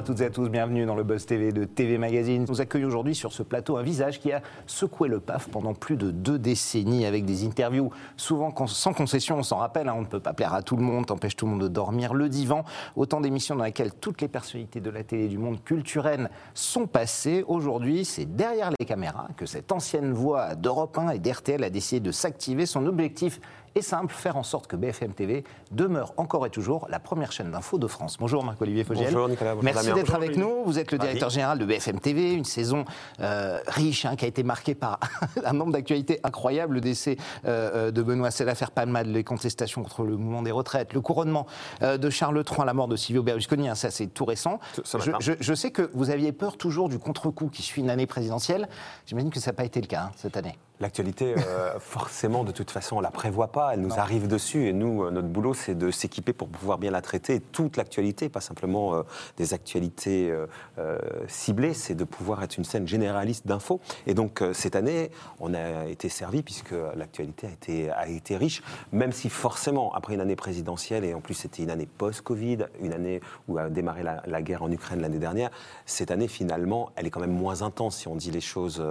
À toutes et à tous, bienvenue dans le Buzz TV de TV Magazine. Nous accueillons aujourd'hui sur ce plateau un visage qui a secoué le PAF pendant plus de deux décennies avec des interviews souvent sans concession, on s'en rappelle, hein, on ne peut pas plaire à tout le monde, empêche tout le monde de dormir, le divan, autant d'émissions dans lesquelles toutes les personnalités de la télé du monde culturel sont passées. Aujourd'hui, c'est derrière les caméras que cette ancienne voix d'Europe 1 et d'RTL a décidé de s'activer. Son objectif et simple, faire en sorte que BFM TV demeure encore et toujours la première chaîne d'info de France. Bonjour Marc-Olivier Fogiel. Bonjour Nicolas. Bonjour Merci d'être avec nous. Vous êtes le directeur général de BFM TV, une saison euh, riche hein, qui a été marquée par un nombre d'actualités incroyables, le décès euh, euh, de Benoît C'est l'affaire Palmade, les contestations contre le mouvement des retraites, le couronnement euh, de Charles III, la mort de Silvio Berlusconi, hein, ça c'est tout récent. Ce- ce Je, matin. je- je sais que vous aviez peur toujours du contre-coup qui suit une année présidentielle. J'imagine que ça n'a pas été le cas hein, cette année. L'actualité, euh, forcément, de toute façon, on la prévoit pas, elle nous arrive dessus. Et nous, euh, notre boulot, c'est de s'équiper pour pouvoir bien la traiter. Et toute l'actualité, pas simplement euh, des actualités euh, ciblées, c'est de pouvoir être une scène généraliste d'infos. Et donc, cette année, on a été servi puisque l'actualité a été, a été riche, même si forcément, après une année présidentielle, et en plus c'était une année post-Covid, une année où a démarré la, la guerre en Ukraine l'année dernière, cette année, finalement, elle est quand même moins intense si on dit les choses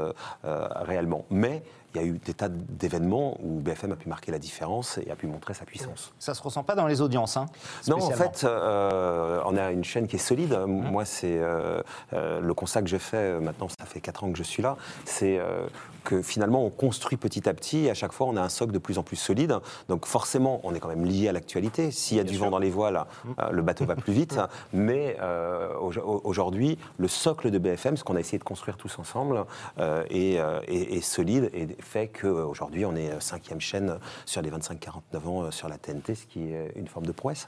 réellement. Mais il y a eu des tas d'événements où BFM a pu marquer la différence et a pu montrer sa puissance. Ça se ressent pas dans les audiences. Hein, Non, en fait, euh, on a une chaîne qui est solide. Moi, c'est euh, euh, le constat que j'ai fait, euh, maintenant, ça fait 4 ans que je suis là, c'est que finalement, on construit petit à petit et à chaque fois, on a un socle de plus en plus solide. Donc forcément, on est quand même lié à l'actualité. S'il y a du vent dans les voiles, euh, le bateau va plus vite. Mais euh, au- aujourd'hui, le socle de BFM, ce qu'on a essayé de construire tous ensemble, est, est- est solide et fait qu'aujourd'hui, on est cinquième chaîne sur les 25-49 ans euh, sur la TNT, ce qui est une forme de prouesse.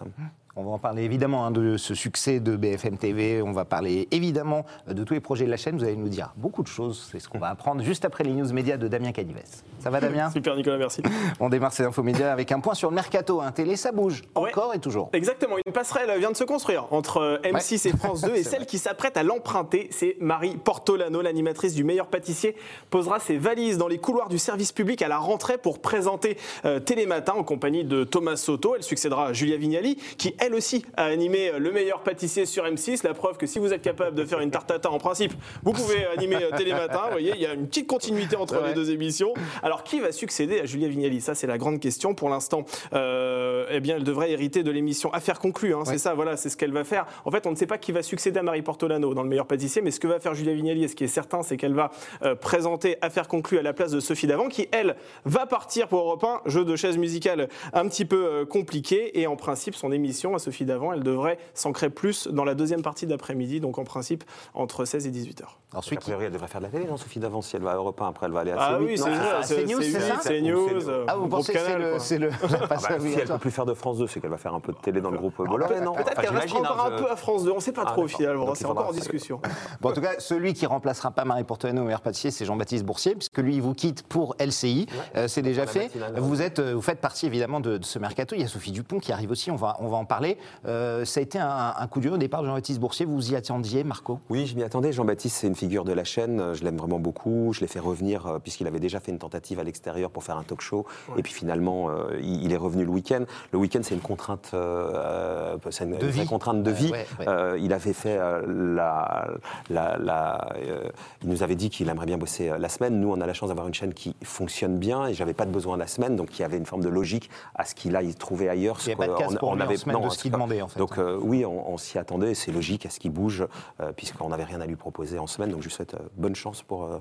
On va en parler évidemment hein, de ce succès de BFM TV. On va parler évidemment de tous les projets de la chaîne. Vous allez nous dire beaucoup de choses. C'est ce qu'on va apprendre juste après les news médias de Damien Canivès. Ça va Damien Super Nicolas, merci. On démarre ces infos médias avec un point sur le mercato. Un télé, ça bouge Ouais. encore et toujours. Exactement, une passerelle vient de se construire entre euh, M6 et France 2 et celle qui s'apprête à l'emprunter, c'est Marie Portolano, l'animatrice du meilleur pâtissier, posera ses valises dans les couloirs du service public à la rentrée pour présenter euh, Télématin en compagnie de Thomas Soto. Elle succédera à Julia Vignali, qui elle aussi a animé le meilleur pâtissier sur M6. La preuve que si vous êtes capable de faire une tarte tatin en principe, vous pouvez animer euh, Télématin. Vous voyez, il y a une petite continuité entre Ouais. les deux émissions. Alors qui va succéder à Julia Vignali? Ça, c'est la grande question. Pour l'instant, euh, eh bien, elle devrait hériter de l'émission Affaires conclues. hein. C'est ça, voilà, c'est ce qu'elle va faire. En fait, on ne sait pas qui va succéder à Marie Portolano dans le meilleur pâtissier, mais ce que va faire Julia Vignali, et ce qui est certain, c'est qu'elle va euh, présenter Affaires conclues à la place de Sophie Davant, qui elle va partir pour Europe 1. Jeu de chaise musicale un petit peu euh, compliqué, et en principe, son émission à Sophie Davant, elle devrait s'ancrer plus dans la deuxième partie d'après-midi, donc en principe entre 16 et 18 heures. Ensuite, a priori, elle devrait faire de la télé, non, Sophie d'avant, si elle va à Europe 1, après elle va aller à Ah C8, oui, c'est Ah, c'est News, c'est ça c'est Ou News. c'est- euh, ah, vous pensez que c'est le, Ah bah, si elle peut plus faire de France 2, c'est qu'elle va faire un peu de télé dans le groupe Bolloré, non Peut-être qu'elle restera j'imagine, encore hein, un peu à France 2, on ne sait pas Ah, trop finalement, c'est encore en discussion. Bon, en tout cas, celui qui remplacera pas Marie Portolano meilleur pâtissier, c'est Jean-Baptiste Boursier, puisque lui, il vous quitte pour LCI. Euh, c'est déjà fait. Vous, êtes, euh, vous faites partie évidemment de, de ce mercato. Il y a Sophie Dupont qui arrive aussi, on va, on va en parler. Euh, ça a été un, un coup dur au départ de Jean-Baptiste Boursier. Vous vous y attendiez, Marco? Oui, je m'y attendais. Jean-Baptiste, c'est une figure de la chaîne. Je l'aime vraiment beaucoup. Je l'ai fait revenir euh, puisqu'il avait déjà fait une tentative à l'extérieur pour faire un talk show. Et puis finalement, euh, il, est revenu le week-end. Le week-end, c'est une contrainte, euh, c'est une, De une vraie vie. contrainte de vie. ouais, ouais. Euh, il avait fait euh, la, la, la- euh, il nous avait dit qu'il aimerait bien bosser euh, la semaine. Nous, on a la chance d'avoir une chaîne qui fonctionne bien et j'avais pas de besoin la semaine, donc il y avait une forme de logique à ce qu'il aille trouver ailleurs. Il y a ce pas de qu'on- casse pour lui en semaine de non, ce qu'il demandait, en fait. Donc euh, oui, on, on s'y attendait. C'est logique à ce qu'il bouge, euh, puisqu'on n'avait rien à lui proposer en semaine. Donc je lui souhaite euh, bonne chance pour euh,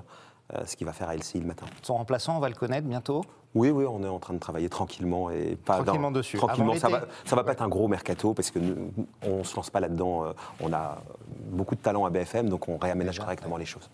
euh, ce qu'il va faire à LCI le matin. Son remplaçant, on va le connaître bientôt? Oui, oui, on est en train de travailler tranquillement et pas Tranquillement dans- dessus. Tranquillement, Avant ça va, ça va pas être un gros mercato parce que nous, on se lance pas là-dedans. euh, On a beaucoup de talent à BFM, donc on réaménage correctement les choses.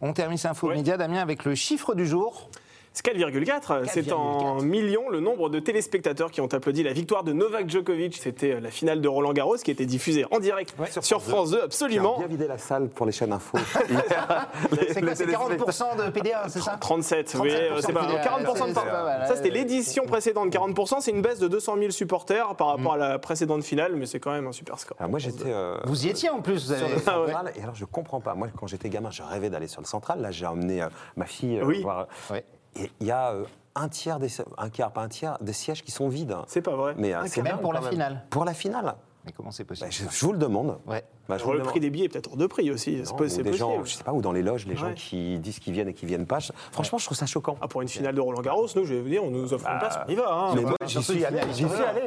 On termine ces infos Ouais. médias, Damien, avec le chiffre du jour. C'est 4,4. C'est en 4,4. millions le nombre de téléspectateurs qui ont applaudi la victoire de Novak Djokovic. C'était la finale de Roland Garros qui était diffusée en direct sur France 2, J'ai absolument. bien vidé la salle pour les chaînes info. C'est quoi C'est 40% de PDA, c'est ça 37, oui, 37%, euh, c'est pas c'est- 40% de pas Ça, c'était l'édition précédente. 40%, c'est une baisse de 200 000 supporters par Mm. rapport à la précédente finale, mais c'est quand même un super score. Alors moi j'étais euh, Vous y étiez en plus, vous sur avez... le central et alors je comprends pas. Moi quand j'étais gamin, je rêvais d'aller sur le central. Là j'ai emmené euh, ma fille euh, Oui. voir. Ouais. Et il y a euh, un tiers des un quart pas un tiers des sièges qui sont vides. C'est pas vrai. Mais euh, c'est Même pour la finale. Pour la finale. Mais comment c'est Bah, possible je, je vous le demande. Ouais. Bah, je le demande. prix des billets est peut-être hors de prix aussi. Non, pas- des gens, possible. je sais pas, ou dans les loges, les gens qui disent qu'ils viennent et qui viennent pas. Franchement, je trouve ça choquant. Ah, pour une finale de Roland Garros, nous, je vais vous dire, on nous offre une place, on y va. hein. mais moi, j'y suis allé. J'y suis allé.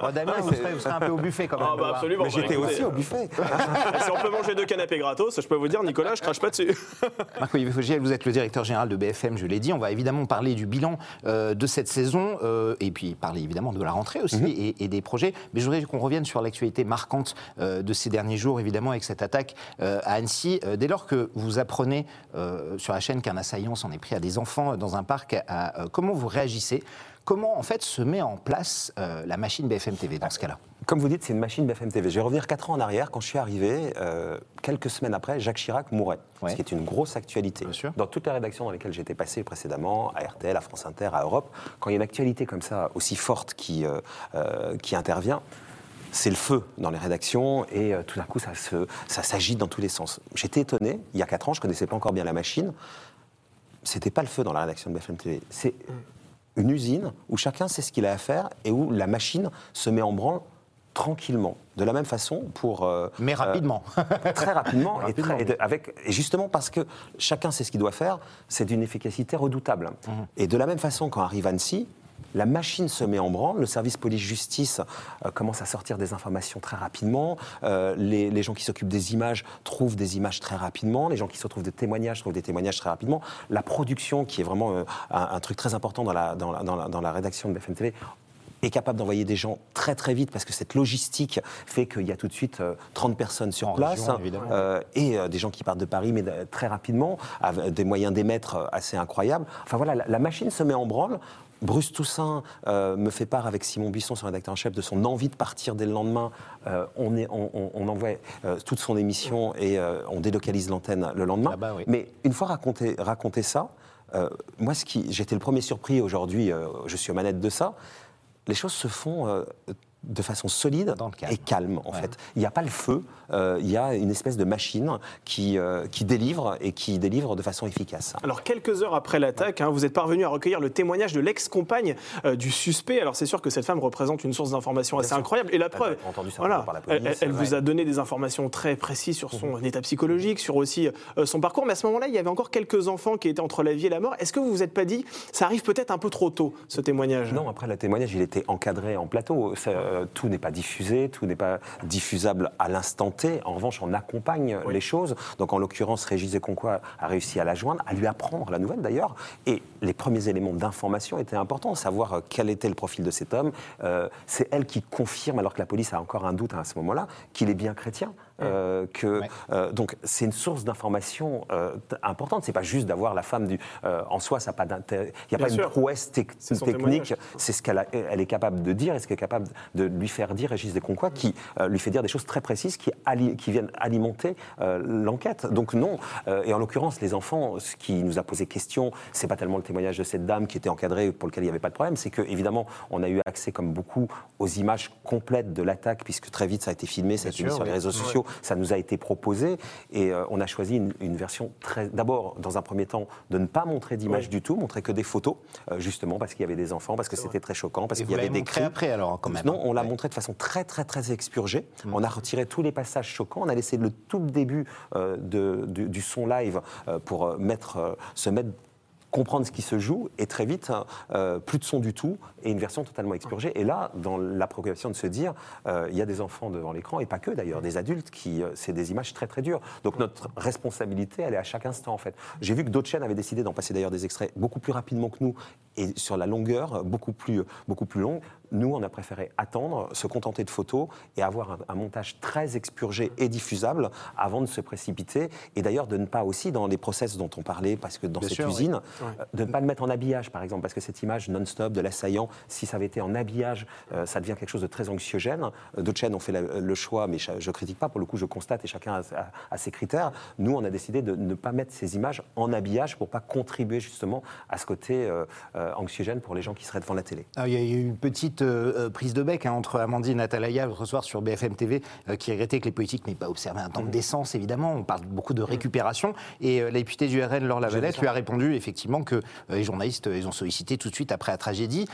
Bon, Damien, vous serez, vous serez un peu au buffet quand même. Ah, bah, absolument. Mais Bah, j'étais aussi au buffet. Si on peut manger deux canapés gratos, je peux vous dire, Nicolas, je crache pas dessus. Marc-Olivier Fogiel, vous êtes le directeur général de BFM, je l'ai dit. On va évidemment parler du bilan euh, de cette saison euh, et puis parler évidemment de la rentrée aussi et, et des projets. Mais je voudrais qu'on revienne sur l'actualité marquante euh, de ces derniers jours, évidemment, avec cette attaque euh, à Annecy. Euh, dès lors que vous apprenez euh, sur la chaîne qu'un assaillant s'en est pris à des enfants dans un parc, à- comment vous réagissez? Comment en fait se met en place euh, la machine BFM TV dans ce cas-là? Comme vous dites, c'est une machine BFM TV. Je vais revenir 4 ans en arrière. Quand je suis arrivé, euh, quelques semaines après, Jacques Chirac mourait. Ouais. Ce qui est une grosse actualité. Bien sûr. Dans toutes les rédactions dans lesquelles j'étais passé précédemment, à RTL, à France Inter, à Europe, quand il y a une actualité comme ça, aussi forte, qui, euh, qui intervient, c'est le feu dans les rédactions et euh, tout d'un coup, ça, se- ça s'agite dans tous les sens. J'étais étonné. Il y a 4 ans, je ne connaissais pas encore bien la machine. C'était pas le feu dans la rédaction de BFM TV. C'est une usine où chacun sait ce qu'il a à faire et où la machine se met en branle tranquillement. De la même façon pour... euh, Mais rapidement. euh, très rapidement, et, Rapidement, très- et de- avec, et justement parce que chacun sait ce qu'il doit faire, c'est d'une efficacité redoutable. Mhm. Et de la même façon, quand arrive Annecy, la machine se met en branle, le service police-justice euh, commence à sortir des informations très rapidement, euh, les, les gens qui s'occupent des images trouvent des images très rapidement, les gens qui se trouvent des témoignages trouvent des témoignages très rapidement, la production, qui est vraiment euh, un, un truc très important dans la, dans la, dans la- dans la rédaction de BFM TV, est capable d'envoyer des gens très très vite parce que cette logistique fait qu'il y a tout de suite euh, 30 personnes sur En place région, euh, et euh, des gens qui partent de Paris mais très rapidement avec des moyens d'émettre assez incroyables. Enfin voilà, la, la machine se met en branle. Bruce Toussaint euh, me fait part avec Simon Buisson, son rédacteur en chef, de son envie de partir dès le lendemain. Euh, on, est, on, on- on envoie euh, toute son émission et on délocalise l'antenne le lendemain. Oui. Mais une fois raconté, raconté ça, moi, ce qui, j'étais le premier surpris aujourd'hui, je suis aux manettes de ça, les choses se font de façon solide Dans le calme. et calme, en Ouais. fait. Il n'y a pas le feu, euh, il y a une espèce de machine qui, euh, qui délivre et qui délivre de façon efficace. Alors, quelques heures après l'attaque, hein, vous êtes parvenu à recueillir le témoignage de l'ex-compagne euh, du suspect. Alors, c'est sûr que cette femme représente une source d'information assez sûr. incroyable. Et la preuve, a entendu ça voilà, par la elle, police, elle ouais. vous a donné des informations très précises sur son état psychologique, sur aussi son parcours. Mais à ce moment-là, il y avait encore quelques enfants qui étaient entre la vie et la mort. Est-ce que vous vous êtes pas dit, ça arrive peut-être un peu trop tôt, ce témoignage? Non, après le témoignage, il était encadré en plateau. Ça, euh, tout n'est pas diffusé, tout n'est pas diffusable à l'instant T. En revanche, on accompagne les choses. Donc, en l'occurrence, Régis Econquois a réussi à la joindre, à lui apprendre la nouvelle d'ailleurs. Et les premiers éléments d'information étaient importants, savoir euh, quel était le profil de cet homme. Euh, C'est elle qui confirme, alors que la police a encore un doute à ce moment-là, qu'il est bien chrétien. Euh, que, Ouais. euh, donc c'est une source d'information euh, importante. C'est pas juste d'avoir la femme du. euh, en soi, ça pas d'intérêt. Il n'y a Bien pas sûr. une prouesse technique. C'est ce qu'elle elle est capable de dire et ce qu'elle est capable de lui faire dire Régis Desconquois, qui euh, lui fait dire des choses très précises qui, viennent alimenter l'enquête? Donc non. Et en l'occurrence, les enfants, ce qui nous a posé question, c'est pas tellement le témoignage de cette dame qui était encadrée pour lequel il n'y avait pas de problème, c'est que évidemment, on a eu accès comme beaucoup aux images complètes de l'attaque puisque très vite ça a été filmé, ça a été mis sur les réseaux sociaux, ça nous a été proposé et euh, on a choisi une, une version très. D'abord, dans un premier temps, de ne pas montrer d'image Oui. du tout, montrer que des photos, euh, justement parce qu'il y avait des enfants, parce que c'était très choquant, parce qu'il y avait des cris. après alors quand même. Non, on l'a Ouais. montré de façon très très très expurgée. Mm. On a retiré tous les passages choquants. On a laissé le tout début euh, de- du, du son live pour mettre, se mettre comprendre ce qui se joue et très vite euh, plus de son du tout et une version totalement expurgée. Et là dans la préoccupation de se dire euh, il y a des enfants devant l'écran et pas que d'ailleurs des adultes qui euh, c'est des images très très dures. Donc notre responsabilité elle est à chaque instant en fait. J'ai vu que d'autres chaînes avaient décidé d'en passer d'ailleurs des extraits beaucoup plus rapidement que nous et sur la longueur beaucoup plus beaucoup plus longue nous, on a préféré attendre, se contenter de photos et avoir un, un montage très expurgé et diffusable avant de se précipiter. Et d'ailleurs, de ne pas aussi, dans les process dont on parlait, parce que dans Bien cette sûr, oui. usine, euh, de ne pas le mettre en habillage, par exemple, parce que cette image non-stop de l'assaillant, si ça avait été en habillage, euh, ça devient quelque chose de très anxiogène. Euh, D'autres chaînes ont fait la- le choix, mais je ne critique pas, pour le coup, je constate et chacun a, a- a ses critères. Nous, on a décidé de ne pas mettre ces images en habillage pour pas contribuer justement à ce côté euh, euh, anxiogène pour les gens qui seraient devant la télé. Ah, Il y a eu une petite euh, euh, prise de bec hein, entre Amandine Atalaya l'autre soir sur BFM TV euh, qui regrettait que les politiques n'aient pas observé un temps de décence, évidemment. On parle beaucoup de récupération. Et euh, la députée du RN, Laure Lavalette, lui a répondu effectivement que les journalistes, ils ont sollicité tout de suite après la tragédie.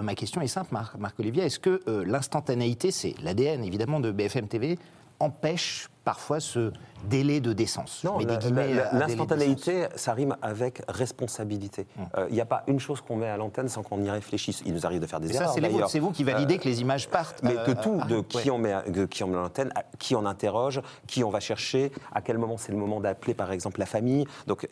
Ma question est simple, Marc, Marc-Olivier. Est-ce que l'instantanéité, c'est l'ADN évidemment de BFM TV, empêche parfois ce délai de décence Non, décence. l'instantanéité, ça rime avec responsabilité. Hum. Euh, Il n'y a pas une chose qu'on met à l'antenne sans qu'on y réfléchisse. Il nous arrive de faire des ça, erreurs. c'est vous qui validez que les images partent. Mais euh, que tout, de ouais. qui on met, de qui on met à l'antenne, qui on interroge, qui on va chercher, à quel moment c'est le moment d'appeler par exemple la famille. Donc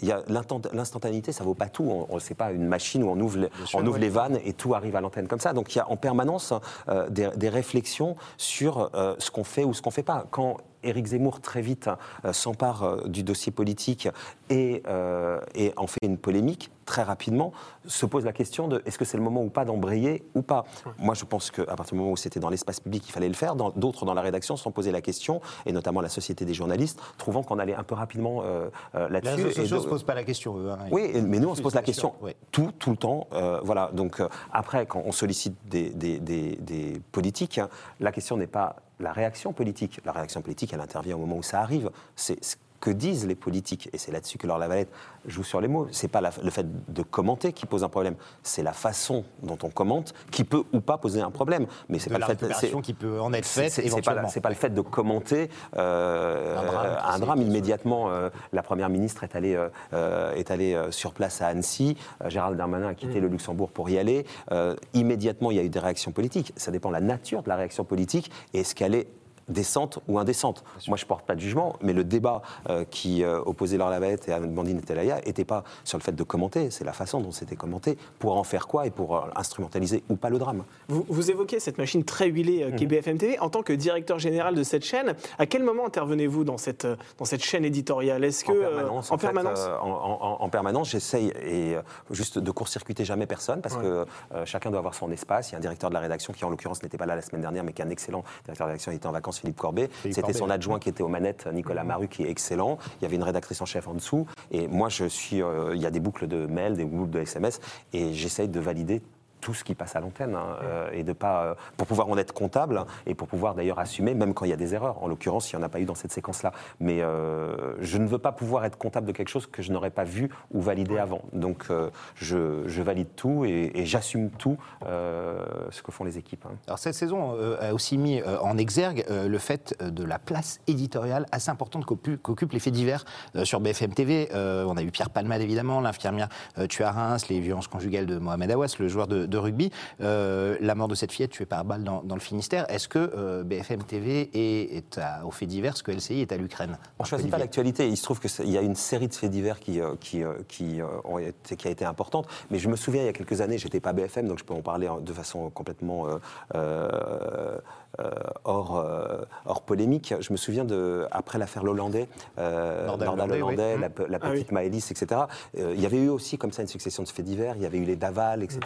l'instantanéité, ça vaut pas tout. On, on sait pas une machine où on ouvre, les, sûr, on ouvre oui. les vannes et tout arrive à l'antenne comme ça. Donc il y a en permanence euh, des, des réflexions sur euh, ce qu'on fait ou ce qu'on fait pas. Quand Éric Zemmour très vite euh, s'empare euh, du dossier politique euh, et en fait une polémique très rapidement, se pose la question de est-ce que c'est le moment ou pas d'embrayer ou pas. Moi, je pense qu'à partir du moment où c'était dans l'espace public, il fallait le faire. D'autres dans la rédaction se sont posé la question, et notamment la Société des journalistes, trouvant qu'on allait un peu rapidement euh, euh, Les là-dessus. réseaux et sociaux ne se posent pas la question, eux. hein. oui, mais nous, on se pose la question tout, tout le temps. euh, voilà. Donc, euh, après, quand on sollicite des, des- des- des politiques, hein, la question n'est pas la réaction politique. La réaction politique, elle intervient au moment où ça arrive. C'est que disent les politiques. Et c'est là-dessus que Laure Lavalette joue sur les mots. C'est pas la- le fait de commenter qui pose un problème. C'est la façon dont on commente qui peut ou pas poser un problème. Mais c'est pas la le fait. qui peut en être faite c'est- pas, pas le fait de commenter euh, Un drame qui un drame. Immédiatement, euh, la première ministre est allée, euh, euh, est allée euh, sur place à Annecy. Euh, Gérald Darmanin a quitté le Luxembourg pour y aller. Euh, immédiatement, il y a eu des réactions politiques. Ça dépend de la nature de la réaction politique et est-ce qu'elle est décente ou indécente. Moi, je porte pas de jugement, mais le débat euh, qui euh, opposait Laure Lavallette et Amandine Telaya n'était pas sur le fait de commenter, c'est la façon dont c'était commenté, pour en faire quoi et pour euh, instrumentaliser ou pas le drame. Vous, vous évoquez cette machine très huilée euh, qui est Mhm. BFM TV. En tant que directeur général de cette chaîne, à quel moment intervenez-vous dans cette, dans cette chaîne éditoriale? Est-ce que en permanence, en en en, en- en permanence, j'essaye et juste de court-circuiter jamais personne parce Ouais. que chacun doit avoir son espace. Il y a un directeur de la rédaction qui, en l'occurrence, n'était pas là la semaine dernière, mais qui est un excellent directeur de la rédaction. Il était en vacances, Philippe Corbet. C'était son adjoint qui était aux manettes, Nicolas Maru, qui est excellent. Il y avait une rédactrice en chef en dessous. Et moi, je suis. euh, il y a des boucles de mails, des boucles de SMS, et j'essaye de valider tout ce qui passe à l'antenne hein, euh, et de pas euh, pour pouvoir en être comptable et pour pouvoir d'ailleurs assumer même quand il y a des erreurs. En l'occurrence il n'y en a pas eu dans cette séquence là mais euh, je ne veux pas pouvoir être comptable de quelque chose que je n'aurais pas vu ou validé avant. Donc euh, je, je valide tout et, et j'assume tout euh, ce que font les équipes hein. Alors cette saison a aussi mis en exergue le fait de la place éditoriale assez importante qu'occu- qu'occupent les faits divers sur BFM TV. On a eu Pierre Palmade évidemment, l'infirmière tuée à Reims, les violences conjugales de Mohamed Awas, le joueur de, de rugby, euh, la mort de cette fillette tuée par balle dans, dans le Finistère. Est-ce que euh, BFM TV est, est à- aux faits divers ce que LCI est à l'Ukraine? On ne choisit pas l'actualité. Il se trouve qu'il y a une série de faits divers qui, euh, qui, qui, ont été, qui a été importante. Mais je me souviens, il y a quelques années, j'étais pas BFM, donc je peux en parler de façon complètement euh, euh, euh, hors, euh, hors polémique. Je me souviens de, après l'affaire Lollandais, euh, Lelandais, oui. la, Ah oui. petite Maëlys, etc. euh, il y avait eu aussi comme ça une succession de faits divers. Il y avait eu les Daval, etc.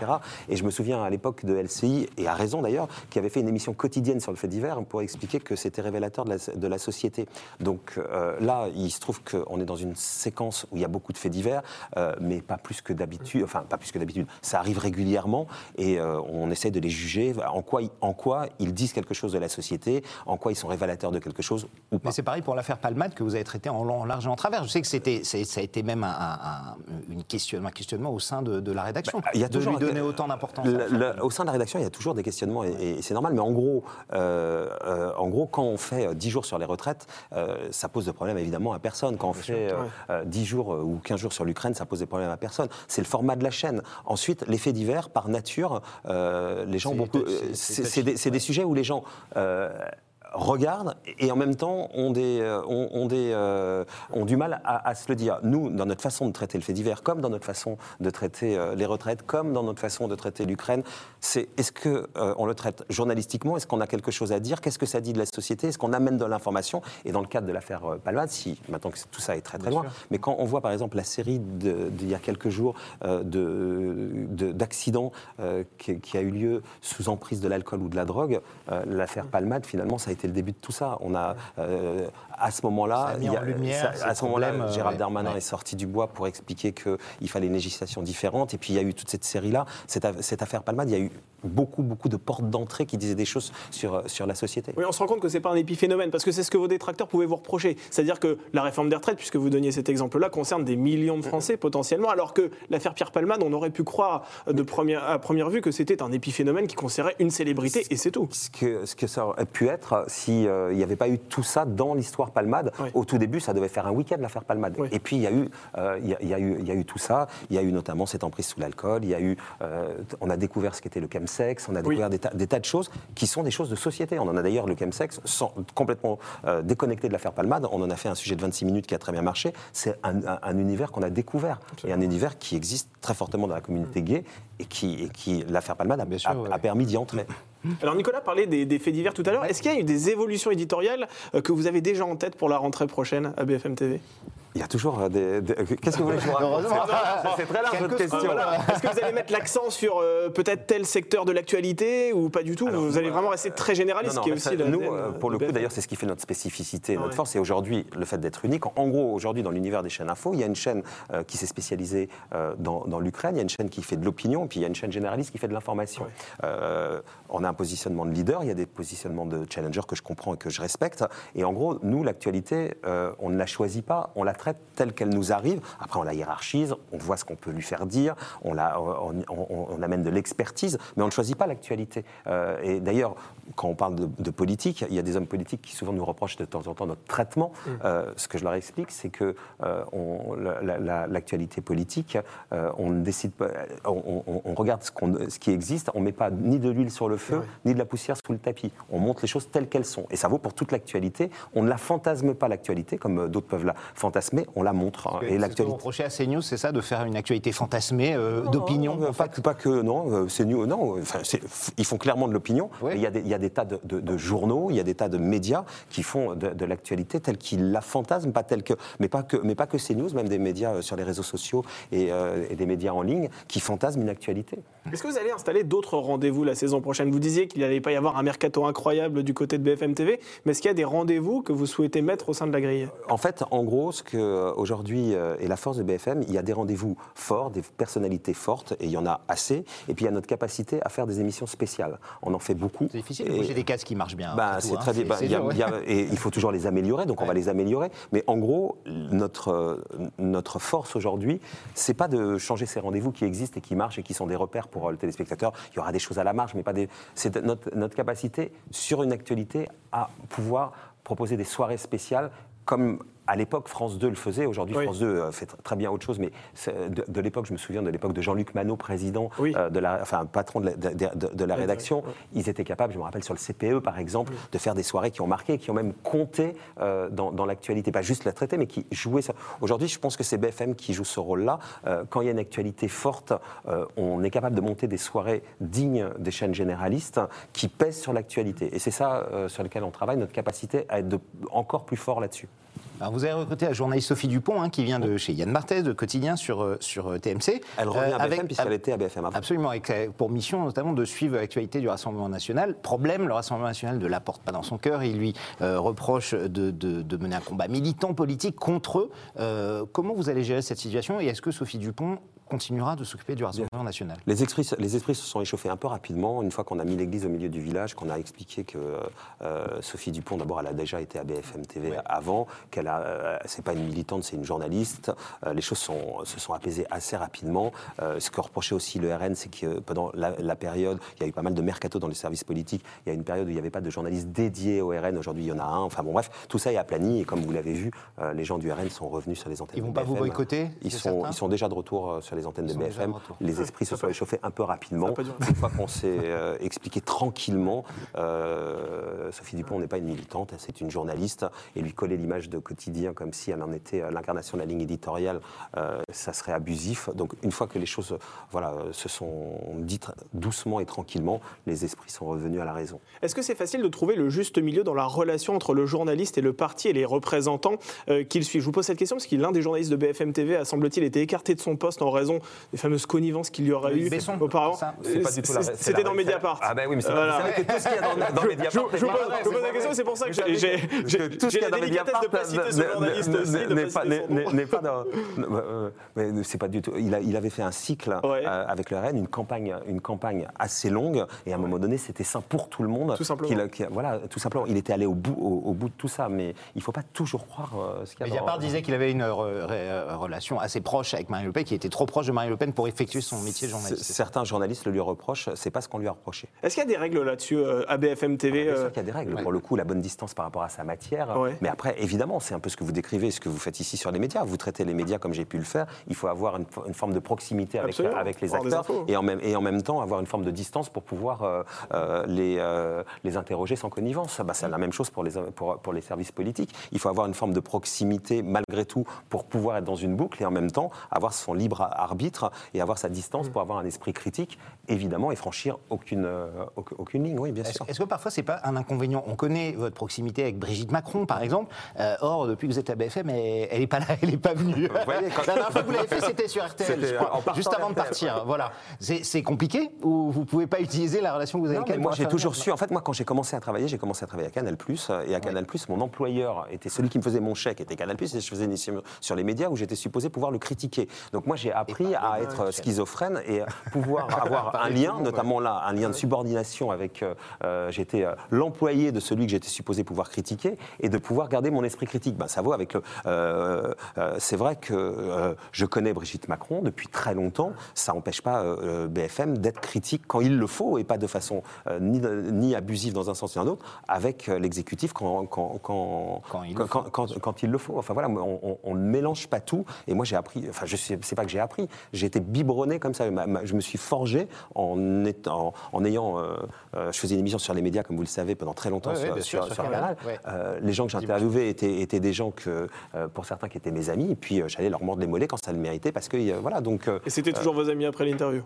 Et je me souviens à l'époque de LCI, et à raison d'ailleurs, qui avait fait une émission quotidienne sur le fait divers pour expliquer que c'était révélateur de la, de la société. Donc euh, là, il se trouve qu'on est dans une séquence où il y a beaucoup de faits divers, euh, mais pas plus que d'habitude. Enfin, pas plus que d'habitude. Ça arrive régulièrement et euh, on essaie de les juger en quoi, ils- en quoi ils disent quelque chose de la société, en quoi ils sont révélateurs de quelque chose ou pas. Mais c'est pareil pour l'affaire Palmade que vous avez traité en long, en large et en travers. Je sais que c'était, ça a été même un, un- un- une question, un questionnement au sein de, de la rédaction. Bah, il y a de toujours lui donner autant d'importance. Au sein de la rédaction, il y a toujours des questionnements et, et c'est normal. Mais en gros, euh, euh, en gros, quand on fait euh, 10 jours sur les retraites, euh, ça pose de problème évidemment à personne. Quand on fait euh, euh, 10 jours euh, ou 15 jours sur l'Ukraine, ça pose des problèmes à personne. C'est le format de la chaîne. Ensuite, les faits divers, par nature, euh, les gens euh, c'est des, sujets où les gens. Regardent et en même temps ont, des, euh, ont, ont des, euh, ont du mal à, à se le dire. Nous, dans notre façon de traiter le fait divers, comme dans notre façon de traiter euh, les retraites, comme dans notre façon de traiter l'Ukraine, c'est est-ce que euh, on le traite journalistiquement? Est-ce qu'on a quelque chose à dire? Qu'est-ce que ça dit de la société? Est-ce qu'on amène de l'information? Et dans le cadre de l'affaire Palmade, si maintenant que tout ça est très très loin, mais quand on voit par exemple la série d'il y a quelques jours euh, de- de- d'accidents qui, qui a eu lieu sous emprise de l'alcool ou de la drogue, l'affaire Palmade finalement ça a été le début de tout ça. On a euh, à ce moment-là, à ce moment-là, euh, Gérald. Darmanin Ouais. est sorti du bois pour expliquer qu'il fallait une législation différente. Et puis il y a eu toute cette série-là, cette, affaire Palmade, il y a eu beaucoup, beaucoup de portes d'entrée qui disaient des choses sur, sur la société. Oui, on se rend compte que c'est pas un épiphénomène, parce que c'est ce que vos détracteurs pouvaient vous reprocher. C'est-à-dire que la réforme des retraites, puisque vous donniez cet exemple-là, concerne des millions de Français potentiellement, alors que l'affaire Pierre Palmade, on aurait pu croire de première, à première vue que c'était un épiphénomène qui concernait une célébrité, et c'est tout. Ce que, ce que ça aurait pu être s'il n'y avait pas eu tout ça dans l'histoire Palmade. Oui. Au tout début, ça devait faire un week-end l'affaire Palmade. Oui. Et puis il y, a eu, euh, il y a- il y a eu, il y a eu tout ça. Il y a eu notamment cette emprise sous l'alcool. Il y a eu, euh, on a découvert ce qu'était le chemsex. On a découvert des, tas, des tas de choses qui sont des choses de société. On en a d'ailleurs le chemsex sans, complètement euh, déconnecté de l'affaire Palmade. On en a fait un sujet de 26 minutes qui a très bien marché. C'est un, un- un univers qu'on a découvert et un univers qui existe très fortement dans la communauté gay et qui, et qui l'affaire Palmade a, Bien sûr, a- ouais, a permis d'y entrer. Alors Nicolas parlait des, faits divers tout à l'heure. Est-ce qu'il y a eu des évolutions éditoriales euh, que vous avez déjà en tête pour la rentrée prochaine à BFM TV Il y a toujours euh, des. des- Qu'est-ce que vous voulez que je vous raconte. C'est très large votre question. voilà. Est-ce que vous allez mettre l'accent sur euh, peut-être tel secteur de l'actualité ou pas du tout Vous allez vraiment rester très généraliste, Non, qui est non, aussi ça, la nous, euh, euh, pour le coup, d'ailleurs, c'est ce qui fait notre spécificité, notre ouais. force, c'est aujourd'hui le fait d'être unique. En gros, aujourd'hui, dans l'univers des chaînes info, il y a une chaîne euh, qui s'est spécialisée euh, dans, dans l'Ukraine, il y a une chaîne qui fait de l'opinion, puis il y a une chaîne généraliste qui fait de l'information. Euh, on a un positionnement de leader, il y a des positionnements de challenger que je comprends et que je respecte. Et en gros, nous, l'actualité, euh, on ne la choisit pas, on la telle qu'elle nous arrive. Après, on la hiérarchise, on voit ce qu'on peut lui faire dire, on, la, on, on- on amène de l'expertise, mais on ne choisit pas l'actualité. Euh, et d'ailleurs, quand on parle de, de politique, il y a des hommes politiques qui souvent nous reprochent de temps en temps notre traitement. Euh, ce que je leur explique, c'est que euh, la- la- l'actualité politique, on ne décide pas, on, regarde ce, qui existe, on ne met pas ni de l'huile sur le feu, ni de la poussière sous le tapis. On montre les choses telles qu'elles sont. Et ça vaut pour toute l'actualité. On ne la fantasme pas l'actualité, comme d'autres peuvent la fantasmer, on la montre. hein. Et l'actualité. reprochez à CNews, c'est ça, de faire une actualité fantasmée euh, d'opinion en pas, fait que- pas que, non, euh, new, non, enfin, c'est- ils font clairement de l'opinion. Oui. Il, y a des, il y a des tas de, de- de journaux, il y a des tas de médias qui font de, de l'actualité telle qu'ils la fantasment, pas telle que, mais pas que, mais pas que CNews, même des médias euh, sur les réseaux sociaux et, euh, et des médias en ligne qui fantasment une actualité. Est-ce que vous allez installer d'autres rendez-vous la saison prochaine? Vous disiez qu'il n'allait pas y avoir un mercato incroyable du côté de BFM TV, mais est-ce qu'il y a des rendez-vous que vous souhaitez mettre au sein de la grille? En fait, en gros, ce que euh, aujourd'hui euh, est la force de BFM, il y a des rendez-vous forts, des personnalités fortes, et il y en a assez. Et puis il y a notre capacité à faire des émissions spéciales. On en fait beaucoup. C'est difficile de Et- bouger des cases qui marchent bien. Bah, c'est très hein. bien. Bah, y a- y a- et il faut toujours les améliorer, donc on va les améliorer. Mais en gros, notre, euh, notre force aujourd'hui, c'est pas de changer ces rendez-vous qui existent et qui marchent et qui sont des repères pour euh, le téléspectateur. Il y aura des choses à la marge, mais pas des. C'est notre, notre capacité sur une actualité à pouvoir proposer des soirées spéciales comme. À l'époque, France 2 le faisait. Aujourd'hui, Oui. France 2 euh, fait tr- très bien autre chose. Mais c'est- de, de l'époque, je me souviens de l'époque de Jean-Luc Manot, président, Oui. euh, de la, enfin patron de la, de- de- de la rédaction. Ils étaient capables, je me rappelle sur le CPE par exemple, de faire des soirées qui ont marqué, qui ont même compté euh, dans, dans l'actualité, pas juste la traiter, mais qui jouaient ça. Aujourd'hui, je pense que c'est BFM qui joue ce rôle-là. Euh, quand il y a une actualité forte, euh, on est capable de monter des soirées dignes des chaînes généralistes qui pèsent sur l'actualité. Et c'est ça euh, sur lequel on travaille, notre capacité à être encore plus fort là-dessus. Alors, vous avez recruté la journaliste Sophie Dupont, hein, qui vient de chez Yann Marthez, de Quotidien sur, euh, sur euh, TMC. Elle revient Euh, à BFM puisqu'elle était à BFM avant. Absolument, avec, pour mission notamment de suivre l'actualité du Rassemblement national. Problème, le Rassemblement national ne la porte pas dans son cœur. Il lui euh, reproche de, de- de mener un combat militant politique contre eux. Euh, comment vous allez gérer cette situation et est-ce que Sophie Dupont continuera de s'occuper du Rassemblement national Les esprits, les esprits se sont échauffés un peu rapidement, une fois qu'on a mis l'église au milieu du village, qu'on a expliqué que euh, Sophie Dupont, d'abord, elle a déjà été à BFM TV avant, qu'elle a, euh, c'est pas une militante, c'est une journaliste. Euh, les choses sont- se sont apaisées assez rapidement. Euh, ce que reprochait aussi le RN, c'est que pendant la, la période, il y a eu pas mal de mercato dans les services politiques. Il y a une période où il n'y avait pas de journaliste dédié au RN. Aujourd'hui, il y en a un. Enfin bon, bref, tout ça est aplani et comme vous l'avez vu, euh, les gens du RN sont revenus sur les antennes. Ils vont de pas vous boycotter, Ils sont, certain ils sont déjà de retour euh, sur les les antennes de BFM. Les esprits se sont échauffés un peu rapidement. Une fois qu'on s'est euh, expliqué tranquillement, euh, Sophie Dupont n'est pas une militante, c'est une journaliste, et lui coller l'image de quotidien comme si elle en était l'incarnation de la ligne éditoriale, euh, ça serait abusif. Donc une fois que les choses voilà, se sont dites doucement et tranquillement, les esprits sont revenus à la raison. Est-ce que c'est facile de trouver le juste milieu dans la relation entre le journaliste et le parti et les représentants qu'il suit? Je vous pose cette question parce que l'un des journalistes de BFM TV a, semble-t-il, été écarté de son poste en raison des fameuses connivences qu'il y aurait eu Besson, auparavant. C'était dans Mediapart. Ah ben oui, mais c'est Voilà. que tout ce qu'il y a dans, dans Je- Mediapart je- je pas pose- je la question, c'est pour ça que j'ai- tout ce qu'il y a dans délicatesse de pas citer ce n'est- pas dans. euh, mais c'est pas du tout. Il, avait fait un cycle euh, avec le RN, une campagne, une campagne assez longue, et à un moment donné, c'était sain pour tout le monde. Tout simplement. voilà, tout simplement. Il était allé au bout, au, au bout de tout ça, mais il ne faut pas toujours croire euh, ce qu'il y a dans- Mediapart disait qu'il avait une re- re- relation assez proche avec Marine Le Pen, qui était trop proche de Marine Le Pen pour effectuer son métier de journaliste. Certains journalistes le lui reprochent, c'est pas ce qu'on lui a reproché. Est-ce qu'il y a des règles là-dessus euh, à BFM TV Bien euh, sûr qu'il y a des règles. Pour le coup, la bonne distance par rapport à sa matière. Ouais. Mais après, évidemment, c'est un peu ce que vous décrivez, ce que vous faites ici sur les médias. Vous traitez les médias comme j'ai pu le faire. Il faut avoir une, une forme de proximité avec, avec les acteurs et en, même, et en même temps avoir une forme de distance pour pouvoir euh, euh, les, euh, les interroger sans connivence. Bah, c'est la même chose pour les, pour, pour les services politiques. Il faut avoir une forme de proximité malgré tout pour pouvoir être dans une boucle et en même temps avoir son libre arbitre et avoir sa distance Mm. pour avoir un esprit critique, évidemment, et franchir aucune, euh, aucune, ligne. Oui, bien Est-ce sûr. est-ce que parfois c'est pas un inconvénient? On connaît votre proximité avec Brigitte Macron, par exemple. Euh, or, depuis que vous êtes à BFM, elle, elle est pas là, elle est pas venue. voyez, quand- La dernière fois que vous l'avez fait, c'était sur RTL, crois, juste avant de partir. Voilà. C'est c'est compliqué ou vous pouvez pas utiliser la relation que vous avez Non, avec moi j'ai toujours su. En fait, moi quand j'ai commencé à travailler, j'ai commencé à travailler à Canal et à Canal mon employeur était celui qui me faisait mon chèque, était Canal et je faisais une émission sur les médias où j'étais supposé pouvoir le critiquer. Donc moi j'ai appris à être schizophrène et pouvoir avoir un lien, notamment là, un lien de subordination avec. euh, euh, j'étais euh, l'employé de celui que j'étais supposé pouvoir critiquer et de pouvoir garder mon esprit critique. Ben, ça vaut avec le. euh, euh, c'est vrai que je connais Brigitte Macron depuis très longtemps. Ça n'empêche pas BFM d'être critique quand il le faut et pas de façon ni, ni abusive dans un sens ni dans l'autre avec l'exécutif quand, quand, quand, Quand il quand, le faut. quand- quand- quand il le faut. Enfin voilà, on, ne mélange pas tout. Et moi j'ai appris, enfin je sais, c'est pas que j'ai appris, j'ai été biberonné comme ça. Ma- ma- je me suis forgé en, étant, en ayant. euh, euh, je faisais une émission sur les médias, comme vous le savez, pendant très longtemps Ouais, sur, sûr, sur- Canal, ouais. Euh, les gens que j'interviewais étaient, étaient des gens que, euh, pour certains, qui étaient mes amis. Et puis euh, j'allais leur mordre les mollets quand ça le méritait, parce que euh, voilà. Donc euh, Et c'était toujours vos amis après l'interview?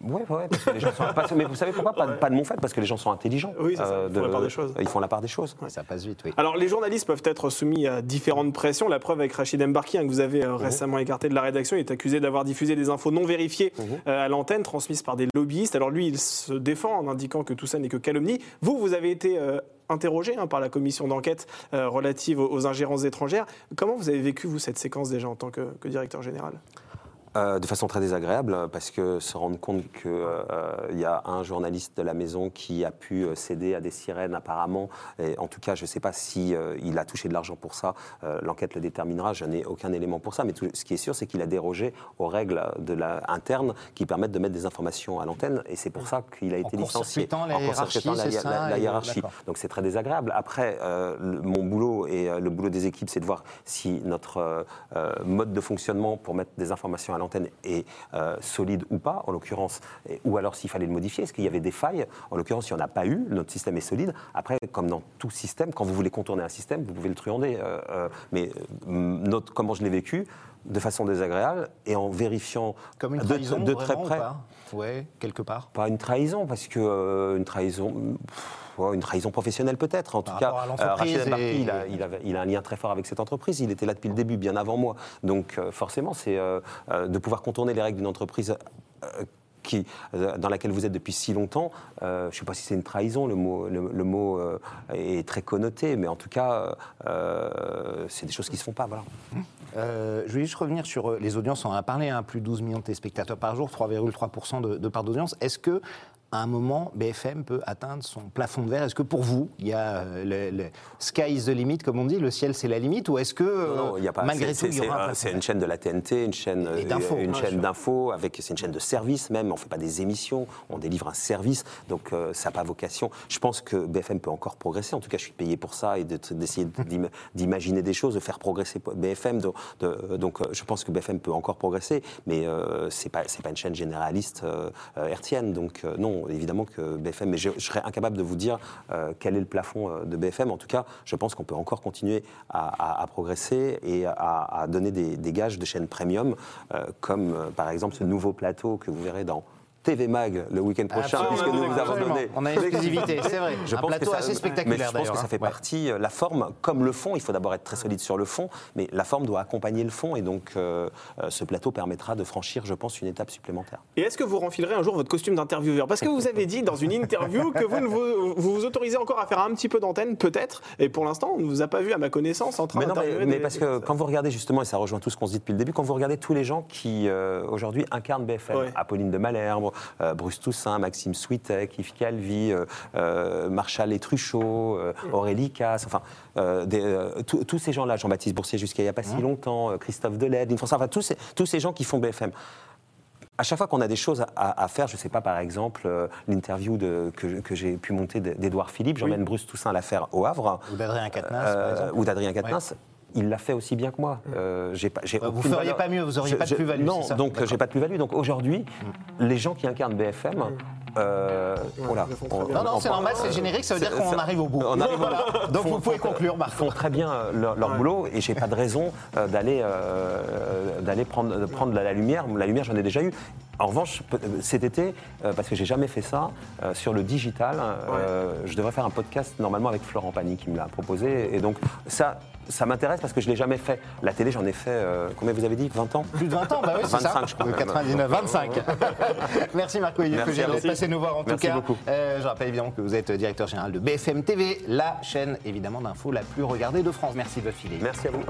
Ouais, ouais, parce que les gens sont pas- Mais vous savez pourquoi pas, pas de mon fait Parce que les gens sont intelligents. Oui, c'est ça, ils font la part des choses. Ils font la part des choses. Ça passe vite, oui. Alors, les journalistes peuvent être soumis à différentes pressions. La preuve avec Rachid Mbarki, hein, que vous avez Mhm. euh, récemment écarté de la rédaction, il est accusé d'avoir diffusé des infos non vérifiées Mhm. euh, à l'antenne, transmises par des lobbyistes. Alors, lui, il se défend en indiquant que tout ça n'est que calomnie. Vous, vous avez été euh, interrogé hein, par la commission d'enquête euh, relative aux, aux ingérences étrangères. Comment vous avez vécu, vous, cette séquence déjà en tant que, que directeur général? Euh, de façon très désagréable, parce que se rendre compte qu'il y a un journaliste de la maison qui a pu euh, céder à des sirènes apparemment, et en tout cas je ne sais pas si euh, il a touché de l'argent pour ça, Euh, l'enquête le déterminera, je n'ai aucun élément pour ça, mais tout- ce qui est sûr c'est qu'il a dérogé aux règles de la, internes qui permettent de mettre des informations à l'antenne, et c'est pour ça qu'il a été licencié. la En court-circuitant hiérarchie, la, la- la hiérarchie. Donc c'est très désagréable. Après, euh, le- mon boulot et euh, le boulot des équipes, c'est de voir si notre euh, euh, mode de fonctionnement pour mettre des informations à l'antenne est euh, solide ou pas, en l'occurrence, ou alors s'il fallait le modifier, est-ce qu'il y avait des failles? En l'occurrence, il n'y en a pas eu, notre système est solide. Après, comme dans tout système, quand vous voulez contourner un système, vous pouvez le truander. euh, euh, mais notre, comment je l'ai vécu de façon désagréable et en vérifiant Comme une de, trahison, de très ou près. pas? Ouais, quelque part. Pas une trahison, parce que euh, une trahison. pff, une trahison professionnelle peut-être. En Par tout cas, à l'entreprise Rachid et- il, a, il avait- il a un lien très fort avec cette entreprise. Il était là depuis le début, bien avant moi. Donc euh, forcément, c'est euh, euh, de pouvoir contourner les règles d'une entreprise. euh, qui, euh, dans laquelle vous êtes depuis si longtemps, euh, je ne sais pas si c'est une trahison, le mot, le, le mot euh, est très connoté, mais en tout cas, euh, c'est des choses qui ne se font pas. Voilà. Euh, je voulais juste revenir sur euh, les audiences. On en a parlé, hein, plus de 12 millions de téléspectateurs par jour, 3,3% de, de part d'audience. Est-ce que à un moment, BFM peut atteindre son plafond de verre Est-ce que pour vous, il y a euh, le, le sky is the limit, comme on dit, le ciel c'est la limite, ou est-ce que Non, non, euh, y a pas. malgré c'est- tout, il y c'est- aura un une chaîne de la TNT, une chaîne, une chaîne d'infos, avec c'est une chaîne de service même. On fait pas des émissions, on délivre un service, donc euh, ça n'a pas vocation. Je pense que BFM peut encore progresser. En tout cas, je suis payé pour ça et de- d'essayer d'im- d'imaginer des choses, de faire progresser BFM. de- de- donc, je pense que BFM peut encore progresser, mais euh, c'est pas c'est pas une chaîne généraliste euh. Donc euh, évidemment que BFM. Mais je, serais incapable de vous dire euh, quel est le plafond euh, de BFM. En tout cas, je pense qu'on peut encore continuer à, progresser et à, donner des, gages de chaînes premium, euh, comme par exemple ce nouveau plateau que vous verrez dans TV Mag le week-end prochain, Absolument, puisque nous vous avons donné. On a une exclusivité, c'est vrai. Je un pense plateau que ça- assez spectaculaire Mais je pense que ça hein. fait Ouais. partie, euh, la forme comme le fond, il faut d'abord être très solide sur le fond, mais la forme doit accompagner le fond et donc euh, euh, ce plateau permettra de franchir, je pense, une étape supplémentaire. Et est-ce que vous renfilerez un jour votre costume d'intervieweur? Parce que vous avez dit dans une interview que vous ne vous, vous vous autorisez encore à faire un petit peu d'antenne, peut-être, et pour l'instant, on ne vous a pas vu, à ma connaissance, en train Mais non, mais, d'interviewer mais des- parce que quand vous regardez justement, et ça rejoint tout ce qu'on se dit depuis le début, quand vous regardez tous les gens qui euh, aujourd'hui incarnent BFM, Ouais. Apolline de Malherbe, Bruce Toussaint, Maxime Switek, Yves Calvi, euh, euh, Marshall et Truchot, euh, Aurélie Casse, enfin, euh, euh, tous- ces gens-là, Jean-Baptiste Boursier jusqu'à il n'y a pas si longtemps, euh, Christophe Deled, François, enfin tous ces, tous ces gens qui font BFM. À chaque fois qu'on a des choses à, à faire, je ne sais pas, par exemple, euh, l'interview que, que j'ai pu monter d'Edouard Philippe, j'emmène Bruce Toussaint la faire au Havre. Ou d'Adrien Quatennens, Euh, ou d'Adrien Quatennens. Il l'a fait aussi bien que moi. Euh, j'ai pas, j'ai Bah, vous aucune feriez valeur- pas mieux, vous auriez pas de plus-value, Non, c'est ça donc j'ai pas de plus-value. Donc aujourd'hui, les gens qui incarnent BFM, euh, voilà. ils on-. Non, non, on- c'est normal, c'est générique, ça veut dire qu'on arrive au bout. On arrive au Voilà. bout. Donc Font- vous pouvez font- conclure, Marc. font très bien euh, leur, boulot et j'ai pas de raison d'aller euh, d'aller prendre, de prendre la, la lumière. La lumière, j'en ai déjà eu. En revanche, cet été, euh, parce que j'ai jamais fait ça, euh, sur le digital, euh, je devrais faire un podcast normalement avec Florent Pagny qui me l'a proposé. Et donc ça, ça m'intéresse parce que je l'ai jamais fait. La télé, j'en ai fait, euh, combien vous avez dit? 20 ans? Plus de 20 ans, bah oui, c'est ça. 25, je crois De même. 99, 25. merci Marc Olivier Merci à Fougère vous. d'être passé nous voir en Merci tout cas. beaucoup. Euh, je rappelle évidemment que vous êtes directeur général de BFM TV, la chaîne évidemment d'infos la plus regardée de France. Merci de votre. Merci à vous.